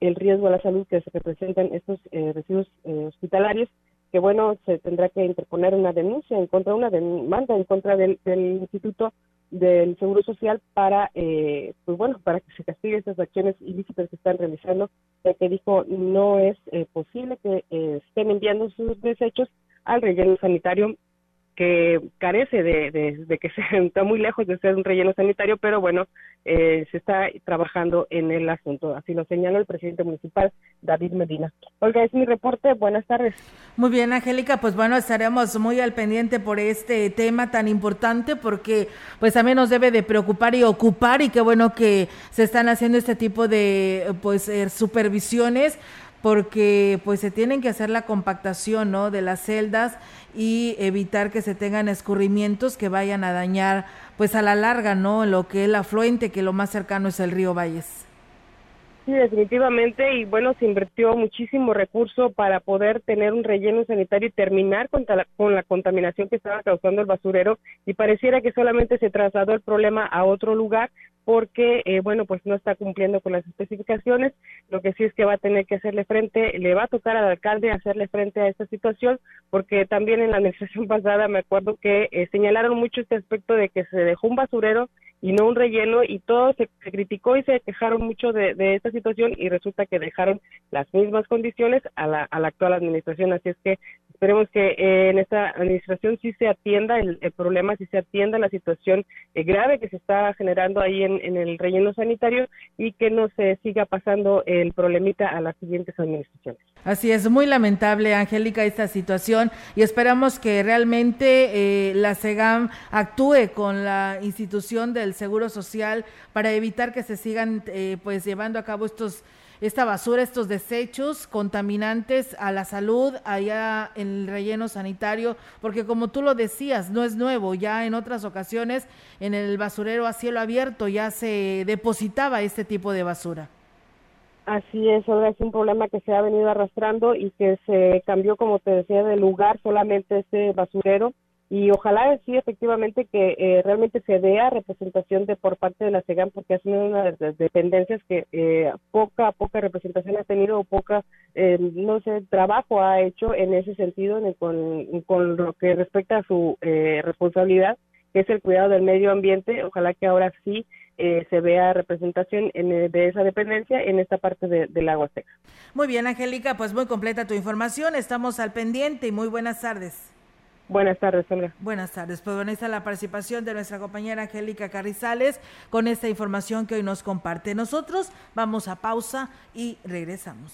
el riesgo a la salud que se representan estos eh, residuos eh, hospitalarios, que bueno, se tendrá que interponer una denuncia en contra, una demanda en contra del, Instituto del Seguro Social para, eh, pues bueno, para que se castigue estas acciones ilícitas que están realizando, ya que dijo no es posible que estén enviando sus desechos al relleno sanitario que carece de, de, que [LAUGHS] se está muy lejos de ser un relleno sanitario, pero bueno, eh, se está trabajando en el asunto. Así lo señaló el presidente municipal, David Medina. Olga, es mi reporte. Buenas tardes. Muy bien, Angélica, pues bueno, estaremos muy al pendiente por este tema tan importante porque pues también nos debe de preocupar y ocupar y qué bueno que se están haciendo este tipo de pues eh, supervisiones porque pues se tienen que hacer la compactación, ¿no? de las celdas y evitar que se tengan escurrimientos que vayan a dañar pues a la larga, ¿no? lo que es el afluente que lo más cercano es el río Valles. Sí, definitivamente, y bueno, se invirtió muchísimo recurso para poder tener un relleno sanitario y terminar con, con la contaminación que estaba causando el basurero y pareciera que solamente se trasladó el problema a otro lugar porque, eh, bueno, pues no está cumpliendo con las especificaciones. Lo que sí es que va a tener que hacerle frente, le va a tocar al alcalde hacerle frente a esta situación, porque también en la administración [LAUGHS] pasada me acuerdo que eh, señalaron mucho este aspecto de que se dejó un basurero y no un relleno y todo se, criticó y se quejaron mucho de, esta situación y resulta que dejaron las mismas condiciones a la, a la actual administración. Así es que esperemos que eh, en esta administración sí se atienda el, problema, sí se atienda la situación eh, grave que se está generando ahí en, el relleno sanitario y que no se siga pasando el problemita a las siguientes administraciones. Así es, muy lamentable, Angélica, esta situación y esperamos que realmente eh, la SEGAM actúe con la institución del Seguro Social para evitar que se sigan eh, pues llevando a cabo estos esta basura, estos desechos contaminantes a la salud allá en el relleno sanitario, porque como tú lo decías, no es nuevo, ya en otras ocasiones en el basurero a cielo abierto ya se depositaba este tipo de basura. Así es, ahora es un problema que se ha venido arrastrando y que se cambió, como te decía, de lugar solamente este basurero y ojalá sí efectivamente que eh, realmente se vea representación de por parte de la SEGAM porque ha sido una de las dependencias que eh, poca poca representación ha tenido o poca eh, no sé trabajo ha hecho en ese sentido con, con lo que respecta a su responsabilidad que es el cuidado del medio ambiente ojalá que ahora sí se vea representación en, de esa dependencia en esta parte de, del agua seca. Muy bien, Angélica, pues muy completa tu información. Estamos al pendiente y muy buenas tardes. Buenas tardes, Olga. Buenas tardes. Pues bueno, está la participación de nuestra compañera Angélica Carrizales con esta información que hoy nos comparte. Nosotros vamos a pausa y regresamos.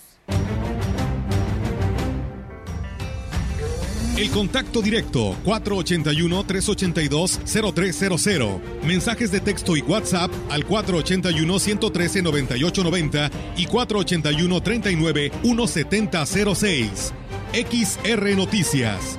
El contacto directo 481-382-0300. Mensajes de texto y WhatsApp al 481-113-9890 y 481-39-1706. XR Noticias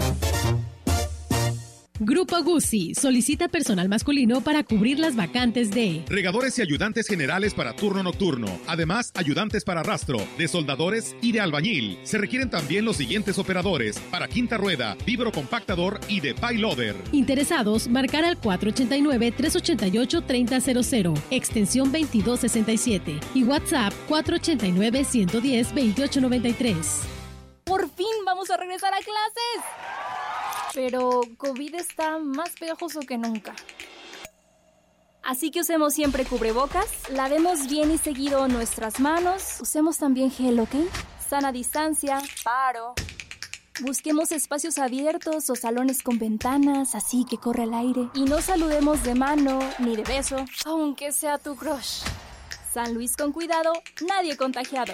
Grupo Guzzi solicita personal masculino para cubrir las vacantes de regadores y ayudantes generales para turno nocturno, además ayudantes para rastro, de soldadores y de albañil. Se requieren también los siguientes operadores para quinta rueda, vibro compactador y de payloader. Interesados, marcar al 489-388-3000, extensión 2267 y WhatsApp 489-110-2893. Por fin vamos a regresar a clases pero COVID está más pegajoso que nunca. Así que usemos siempre cubrebocas, lavemos bien y seguido nuestras manos, usemos también gel, ¿ok? Sana distancia, paro. Busquemos espacios abiertos o salones con ventanas, así que corre el aire. Y no saludemos de mano ni de beso, aunque sea tu crush. San Luis con cuidado, nadie contagiado.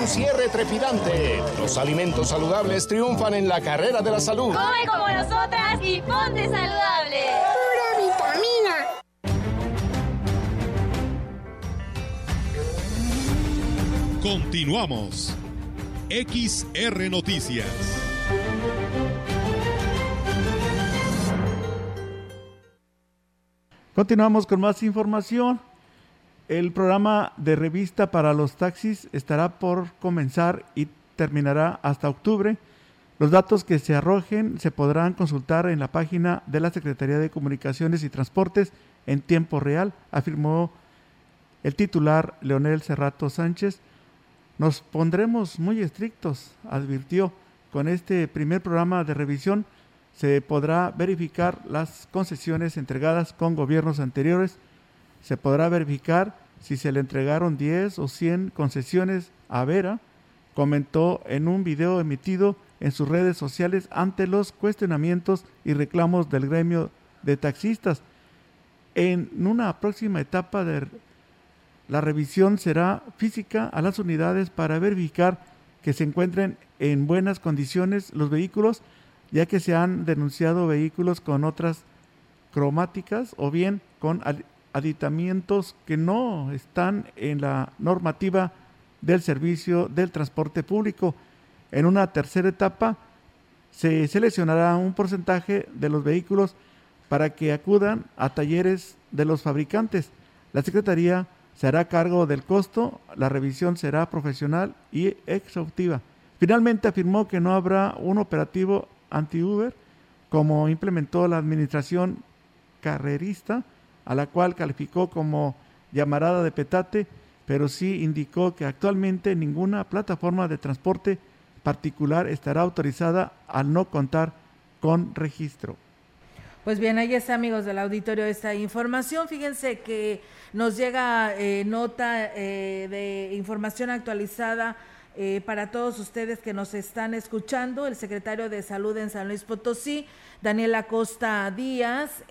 un cierre trepidante. Los alimentos saludables triunfan en la carrera de la salud. Come como nosotras y ponte saludable. Pura vitamina. Continuamos. XR Noticias. Continuamos con más información. El programa de revista para los taxis estará por comenzar y terminará hasta octubre. Los datos que se arrojen se podrán consultar en la página de la Secretaría de Comunicaciones y Transportes en tiempo real, afirmó el titular Leonel Cerrato Sánchez. Nos pondremos muy estrictos, advirtió. Con este primer programa de revisión se podrá verificar las concesiones entregadas con gobiernos anteriores se podrá verificar si se le entregaron 10 o 100 concesiones a Vera, comentó en un video emitido en sus redes sociales ante los cuestionamientos y reclamos del gremio de taxistas. En una próxima etapa de la revisión será física a las unidades para verificar que se encuentren en buenas condiciones los vehículos, ya que se han denunciado vehículos con otras cromáticas o bien con aditamientos que no están en la normativa del servicio del transporte público. En una tercera etapa se seleccionará un porcentaje de los vehículos para que acudan a talleres de los fabricantes. La Secretaría se hará cargo del costo, la revisión será profesional y exhaustiva. Finalmente afirmó que no habrá un operativo anti-Uber como implementó la administración carrerista, a la cual calificó como llamarada de petate, pero sí indicó que actualmente ninguna plataforma de transporte particular estará autorizada al no contar con registro. Pues bien, ahí está, amigos del auditorio, esta información. Fíjense que nos llega eh, nota eh, de información actualizada eh, para todos ustedes que nos están escuchando. El secretario de Salud en San Luis Potosí, Daniel Acosta Díaz,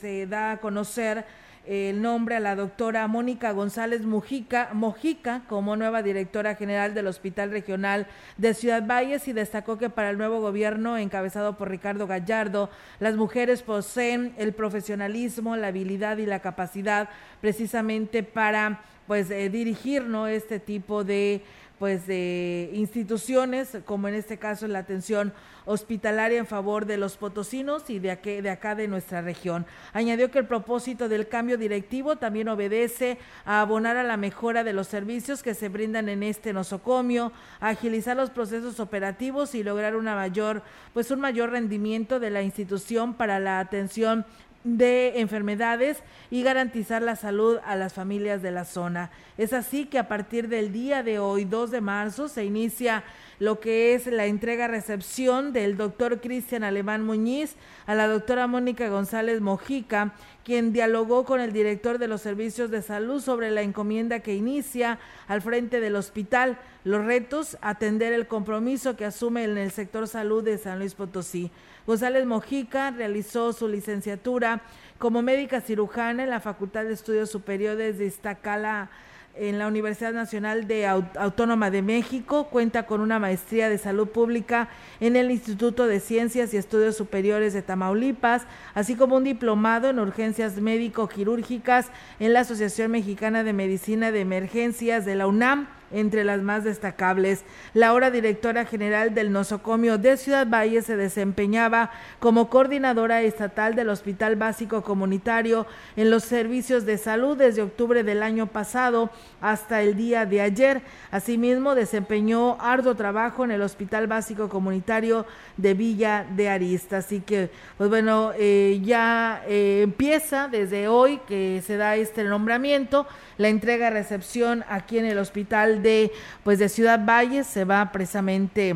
se da a conocer el nombre a la doctora Mónica González Mujica, Mojica como nueva directora general del Hospital Regional de Ciudad Valles y destacó que para el nuevo gobierno encabezado por Ricardo Gallardo, las mujeres poseen el profesionalismo, la habilidad y la capacidad precisamente para pues eh, dirigir ¿no? este tipo de pues de instituciones, como en este caso la atención hospitalaria en favor de los potosinos y de, aquí, de acá de nuestra región. Añadió que el propósito del cambio directivo también obedece a abonar a la mejora de los servicios que se brindan en este nosocomio, agilizar los procesos operativos y lograr una mayor, pues un mayor rendimiento de la institución para la atención de enfermedades y garantizar la salud a las familias de la zona. Es así que a partir del día de hoy, 2 de marzo, se inicia lo que es la entrega-recepción del doctor Cristian Alemán Muñiz a la doctora Mónica González Mojica, quien dialogó con el director de los servicios de salud sobre la encomienda que inicia al frente del hospital, los retos, atender el compromiso que asume en el sector salud de San Luis Potosí. González Mojica realizó su licenciatura como médica cirujana en la Facultad de Estudios Superiores de Iztacala en la Universidad Nacional de Autónoma de México, cuenta con una maestría de salud pública en el Instituto de Ciencias y Estudios Superiores de Tamaulipas, así como un diplomado en urgencias médico-quirúrgicas en la Asociación Mexicana de Medicina de Emergencias de la UNAM entre las más destacables. La ahora directora general del nosocomio de Ciudad Valle se desempeñaba como coordinadora estatal del Hospital Básico Comunitario en los servicios de salud desde octubre del año pasado hasta el día de ayer. Asimismo, desempeñó arduo trabajo en el Hospital Básico Comunitario de Villa de Arista. Así que, pues bueno, eh, ya eh, empieza desde hoy que se da este nombramiento, la entrega-recepción aquí en el Hospital de, pues, de Ciudad Valles. Se va precisamente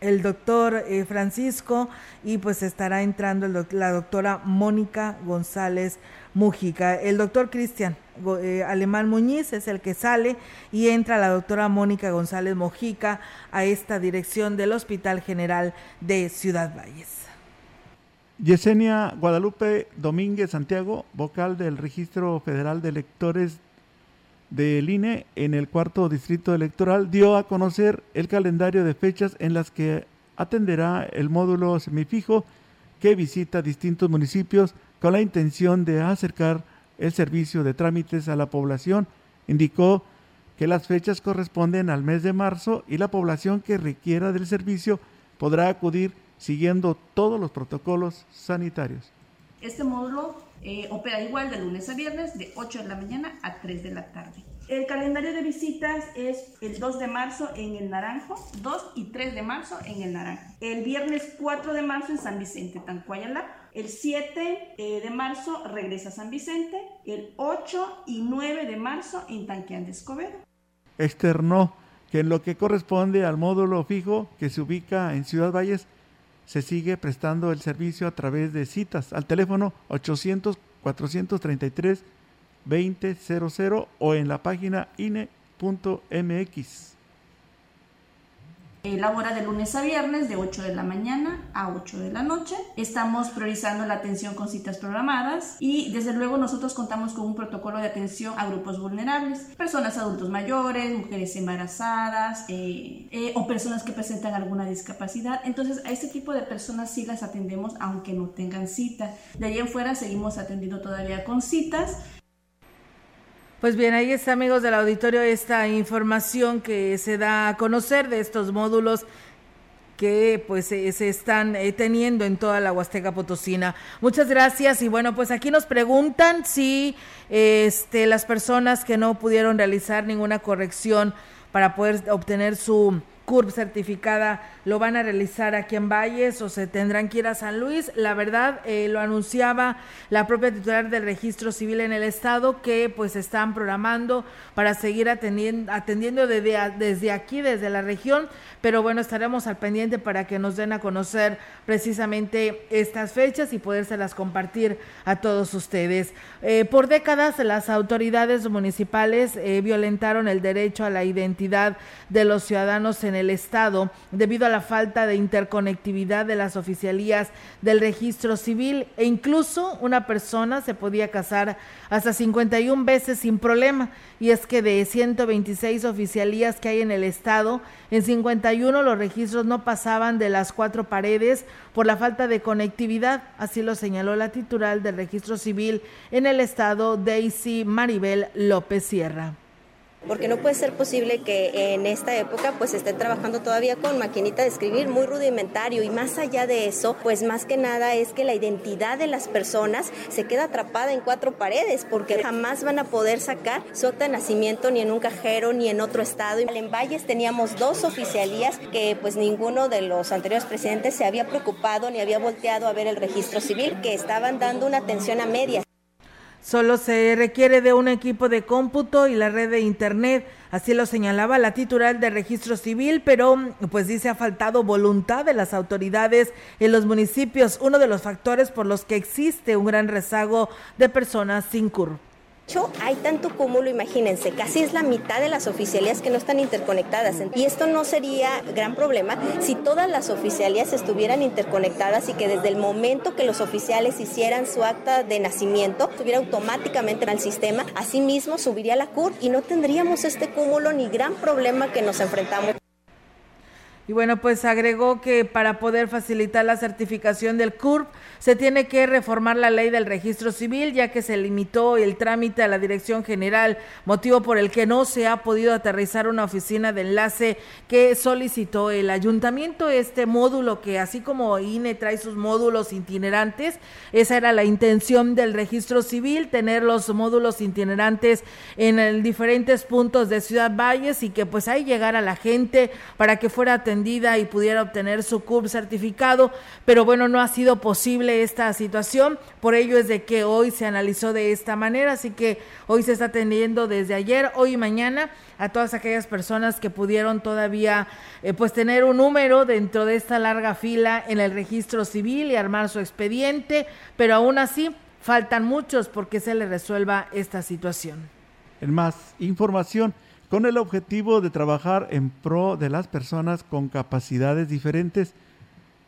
el doctor eh, Francisco y pues estará entrando la doctora Mónica González Mujica. El doctor Cristian eh, Alemán Muñiz es el que sale y entra la doctora Mónica González Mojica a esta dirección del Hospital General de Ciudad Valles. Yesenia Guadalupe Domínguez Santiago, vocal del Registro Federal de Electores del INE en el cuarto distrito electoral, dio a conocer el calendario de fechas en las que atenderá el módulo semifijo que visita distintos municipios con la intención de acercar el servicio de trámites a la población. Indicó que las fechas corresponden al mes de marzo y la población que requiera del servicio podrá acudir siguiendo todos los protocolos sanitarios. Este módulo eh, opera igual de lunes a viernes de 8 de la mañana a 3 de la tarde. El calendario de visitas es el 2 de marzo en el Naranjo, 2 y 3 de marzo en el Naranjo. El viernes 4 de marzo en San Vicente, Tancuayala. El 7 eh, de marzo regresa a San Vicente. El 8 y 9 de marzo en Tanquián de Escobedo. Externó que en lo que corresponde al módulo fijo que se ubica en Ciudad Valles, se sigue prestando el servicio a través de citas al teléfono 800 433 2000 o en la página ine.mx. Elabora de lunes a viernes de 8 de la mañana a 8 de la noche. Estamos priorizando la atención con citas programadas y desde luego nosotros contamos con un protocolo de atención a grupos vulnerables, personas adultos mayores, mujeres embarazadas eh, eh, o personas que presentan alguna discapacidad. Entonces a este tipo de personas sí las atendemos aunque no tengan cita. De ahí en fuera seguimos atendiendo todavía con citas pues bien, ahí está, amigos del auditorio, esta información que se da a conocer de estos módulos que pues se están eh, teniendo en toda la Huasteca Potosina. Muchas gracias y bueno, pues aquí nos preguntan si este las personas que no pudieron realizar ninguna corrección para poder obtener su CURP certificada lo van a realizar aquí en Valles o se tendrán que ir a San Luis. La verdad, eh, lo anunciaba la propia titular del registro civil en el estado que pues están programando para seguir atendiendo, desde, desde aquí, desde la región, pero bueno, estaremos al pendiente para que nos den a conocer precisamente estas fechas y podérselas compartir a todos ustedes. Eh, por décadas las autoridades municipales eh, violentaron el derecho a la identidad de los ciudadanos en el estado debido a la falta de interconectividad de las oficialías del registro civil e incluso una persona se podía casar hasta 51 veces sin problema. Y es que de 126 oficialías que hay en el estado, en 51 los registros no pasaban de las cuatro paredes por la falta de conectividad, así lo señaló la titular del registro civil en el estado, Daisy Maribel López Sierra porque no puede ser posible que en esta época pues estén trabajando todavía con maquinita de escribir muy rudimentario y más allá de eso, pues más que nada es que la identidad de las personas se queda atrapada en cuatro paredes porque jamás van a poder sacar su acta de nacimiento ni en un cajero ni en otro estado. En Valles teníamos dos oficialías que pues ninguno de los anteriores presidentes se había preocupado ni había volteado a ver el registro civil, que estaban dando una atención a medias. Solo se requiere de un equipo de cómputo y la red de Internet. Así lo señalaba la titular de registro civil, pero pues dice ha faltado voluntad de las autoridades en los municipios, uno de los factores por los que existe un gran rezago de personas sin CUR hecho, hay tanto cúmulo, imagínense, casi es la mitad de las oficialías que no están interconectadas. Y esto no sería gran problema si todas las oficialías estuvieran interconectadas y que desde el momento que los oficiales hicieran su acta de nacimiento, estuviera automáticamente en el sistema, asimismo subiría la CUR y no tendríamos este cúmulo ni gran problema que nos enfrentamos. Y bueno, pues agregó que para poder facilitar la certificación del CURP se tiene que reformar la ley del registro civil, ya que se limitó el trámite a la Dirección General, motivo por el que no se ha podido aterrizar una oficina de enlace que solicitó el ayuntamiento. Este módulo que así como INE trae sus módulos itinerantes, esa era la intención del registro civil, tener los módulos itinerantes en diferentes puntos de Ciudad Valles y que pues ahí llegara la gente para que fuera y pudiera obtener su CURP certificado, pero bueno, no ha sido posible esta situación, por ello es de que hoy se analizó de esta manera, así que hoy se está atendiendo desde ayer, hoy y mañana a todas aquellas personas que pudieron todavía eh, pues tener un número dentro de esta larga fila en el registro civil y armar su expediente, pero aún así faltan muchos porque se le resuelva esta situación. En más información, con el objetivo de trabajar en pro de las personas con capacidades diferentes.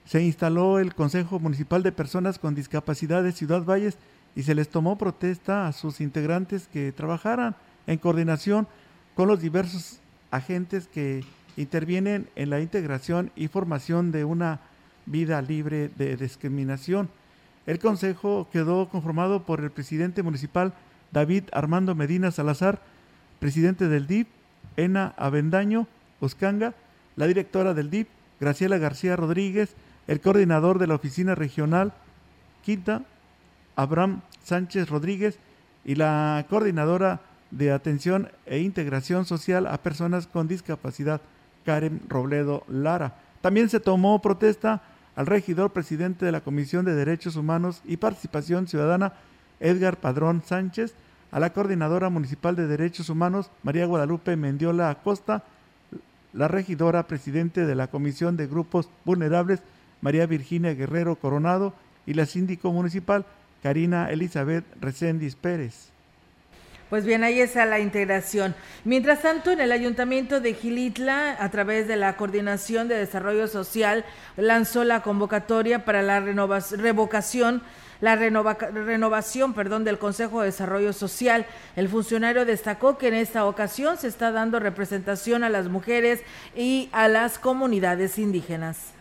Se instaló el Consejo Municipal de Personas con Discapacidad de Ciudad Valles y se les tomó protesta a sus integrantes que trabajaran en coordinación con los diversos agentes que intervienen en la integración y formación de una vida libre de discriminación. El Consejo quedó conformado por el presidente municipal David Armando Medina Salazar, presidente del DIP, Ena Avendaño Oscanga, la directora del DIP, Graciela García Rodríguez, el coordinador de la Oficina Regional Quinta, Abraham Sánchez Rodríguez, y la coordinadora de Atención e Integración Social a Personas con Discapacidad, Karen Robledo Lara. También se tomó protesta al regidor presidente de la Comisión de Derechos Humanos y Participación Ciudadana, Edgar Padrón Sánchez, a la coordinadora municipal de derechos humanos, María Guadalupe Mendiola Acosta, la regidora presidente de la Comisión de Grupos Vulnerables, María Virginia Guerrero Coronado, y la síndico municipal, Karina Elizabeth Recendis Pérez. Pues bien, ahí está la integración. Mientras tanto, en el ayuntamiento de Gilitla, a través de la Coordinación de Desarrollo Social, lanzó la convocatoria para la revocación la renovación perdón, del Consejo de Desarrollo Social. El funcionario destacó que en esta ocasión se está dando representación a las mujeres y a las comunidades indígenas.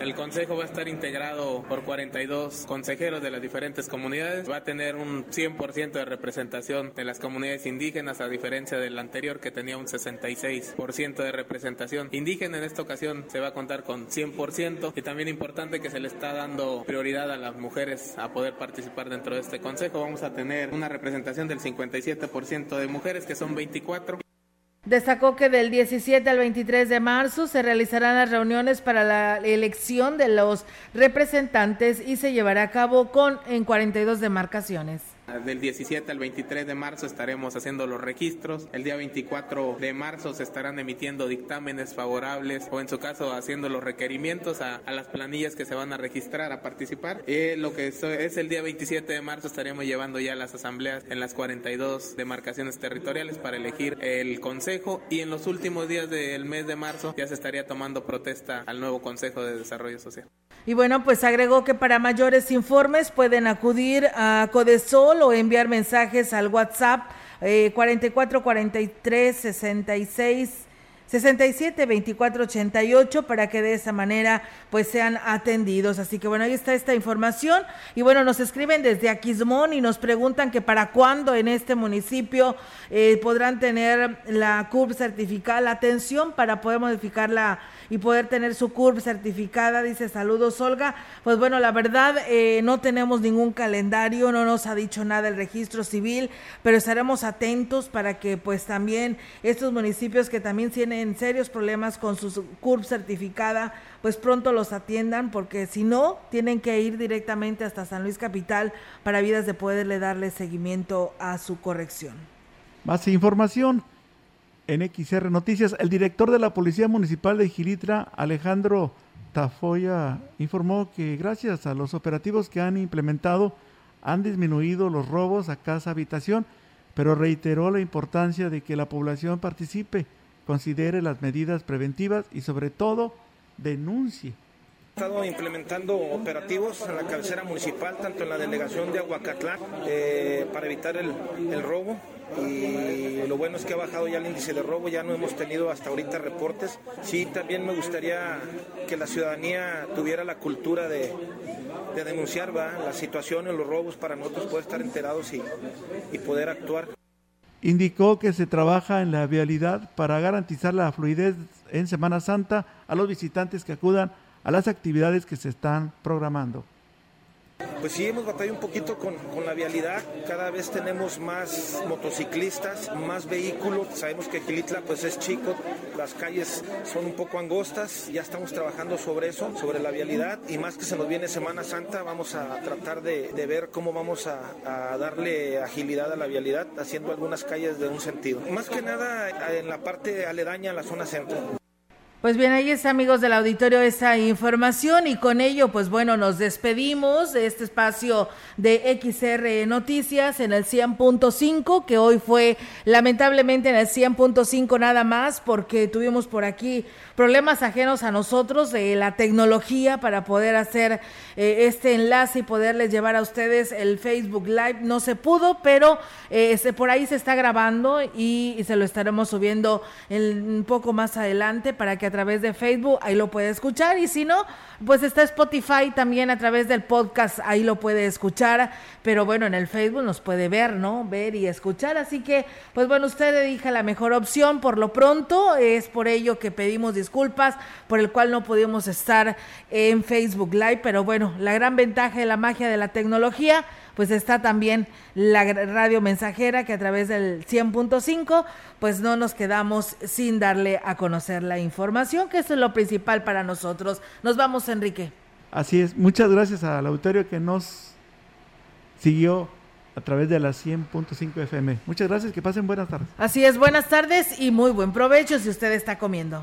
El consejo va a estar integrado por 42 consejeros de las diferentes comunidades. Va a tener un 100% de representación de las comunidades indígenas, a diferencia del anterior que tenía un 66% de representación indígena. En esta ocasión se va a contar con 100% y también importante que se le está dando prioridad a las mujeres a poder participar dentro de este consejo. Vamos a tener una representación del 57% de mujeres, que son 24 Destacó que del 17 al 23 de marzo se realizarán las reuniones para la elección de los representantes y se llevará a cabo con en 42 demarcaciones. Del 17 al 23 de marzo estaremos haciendo los registros. El día 24 de marzo se estarán emitiendo dictámenes favorables o en su caso haciendo los requerimientos a, las planillas que se van a registrar a participar. Y lo que es, es el día 27 de marzo estaremos llevando ya las asambleas en las 42 demarcaciones territoriales para elegir el consejo y en los últimos días del mes de marzo ya se estaría tomando protesta al nuevo Consejo de Desarrollo Social. Y bueno, pues agregó que para mayores informes pueden acudir a Codesol o enviar mensajes al WhatsApp eh, 44 43 66 67 24 88 para que de esa manera pues sean atendidos. Así que bueno, ahí está esta información. Y bueno, nos escriben desde Aquismón y nos preguntan que para cuándo en este municipio eh, podrán tener la CURB certificada, la atención para poder modificarla y poder tener su CURB certificada. Dice saludos Olga. Pues bueno, la verdad eh, no tenemos ningún calendario, no nos ha dicho nada el registro civil, pero estaremos atentos para que pues también estos municipios que también tienen serios problemas con su CURB certificada, pues pronto los atiendan, porque si no, tienen que ir directamente hasta San Luis Capital para vidas de poderle darle seguimiento a su corrección. Más información en XR Noticias, el director de la Policía Municipal de Gilitra, Alejandro Tafoya, informó que gracias a los operativos que han implementado han disminuido los robos a casa habitación, pero reiteró la importancia de que la población participe, considere las medidas preventivas y sobre todo denuncie estado implementando operativos en la cabecera municipal, tanto en la delegación de Aguacatlán, eh, para evitar el, el, robo y lo bueno es que ha bajado ya el índice de robo, ya no hemos tenido hasta ahorita reportes. Sí, también me gustaría que la ciudadanía tuviera la cultura de, de denunciar ¿va? la situación en los robos para nosotros poder estar enterados y, y poder actuar. Indicó que se trabaja en la vialidad para garantizar la fluidez en Semana Santa a los visitantes que acudan a las actividades que se están programando. Pues sí, hemos batallado un poquito con, con, la vialidad. Cada vez tenemos más motociclistas, más vehículos. Sabemos que Gilitla pues es chico, las calles son un poco angostas. Ya estamos trabajando sobre eso, sobre la vialidad. Y más que se nos viene Semana Santa, vamos a tratar de, ver cómo vamos a, a, darle agilidad a la vialidad, haciendo algunas calles de un sentido. Más que nada en la parte aledaña a la zona centro. Pues bien, ahí está, amigos del auditorio, esa información y con ello, pues bueno, nos despedimos de este espacio de XR Noticias en el 100.5, que hoy fue lamentablemente en el 100.5 nada más, porque tuvimos por aquí problemas ajenos a nosotros de la tecnología para poder hacer eh, este enlace y poderles llevar a ustedes el Facebook Live. No se pudo, pero eh, por ahí se está grabando y, y se lo estaremos subiendo un poco más adelante para que a través de Facebook ahí lo puede escuchar. Y si no, pues está Spotify también a través del podcast, ahí lo puede escuchar, pero bueno, en el Facebook nos puede ver, ¿no? Ver y escuchar, así que, pues bueno, usted elija la mejor opción. Por lo pronto, es por ello que pedimos disculpas por el cual no pudimos estar en Facebook Live, pero bueno, la gran ventaja de la magia de la tecnología, pues está también la radio mensajera que a través del 100.5 pues no nos quedamos sin darle a conocer la información, que eso es lo principal para nosotros. Nos vamos, Enrique. Así es, muchas gracias al auditorio que nos siguió a través de la 100.5 FM. Muchas gracias, que pasen buenas tardes. Así es, buenas tardes y muy buen provecho si usted está comiendo.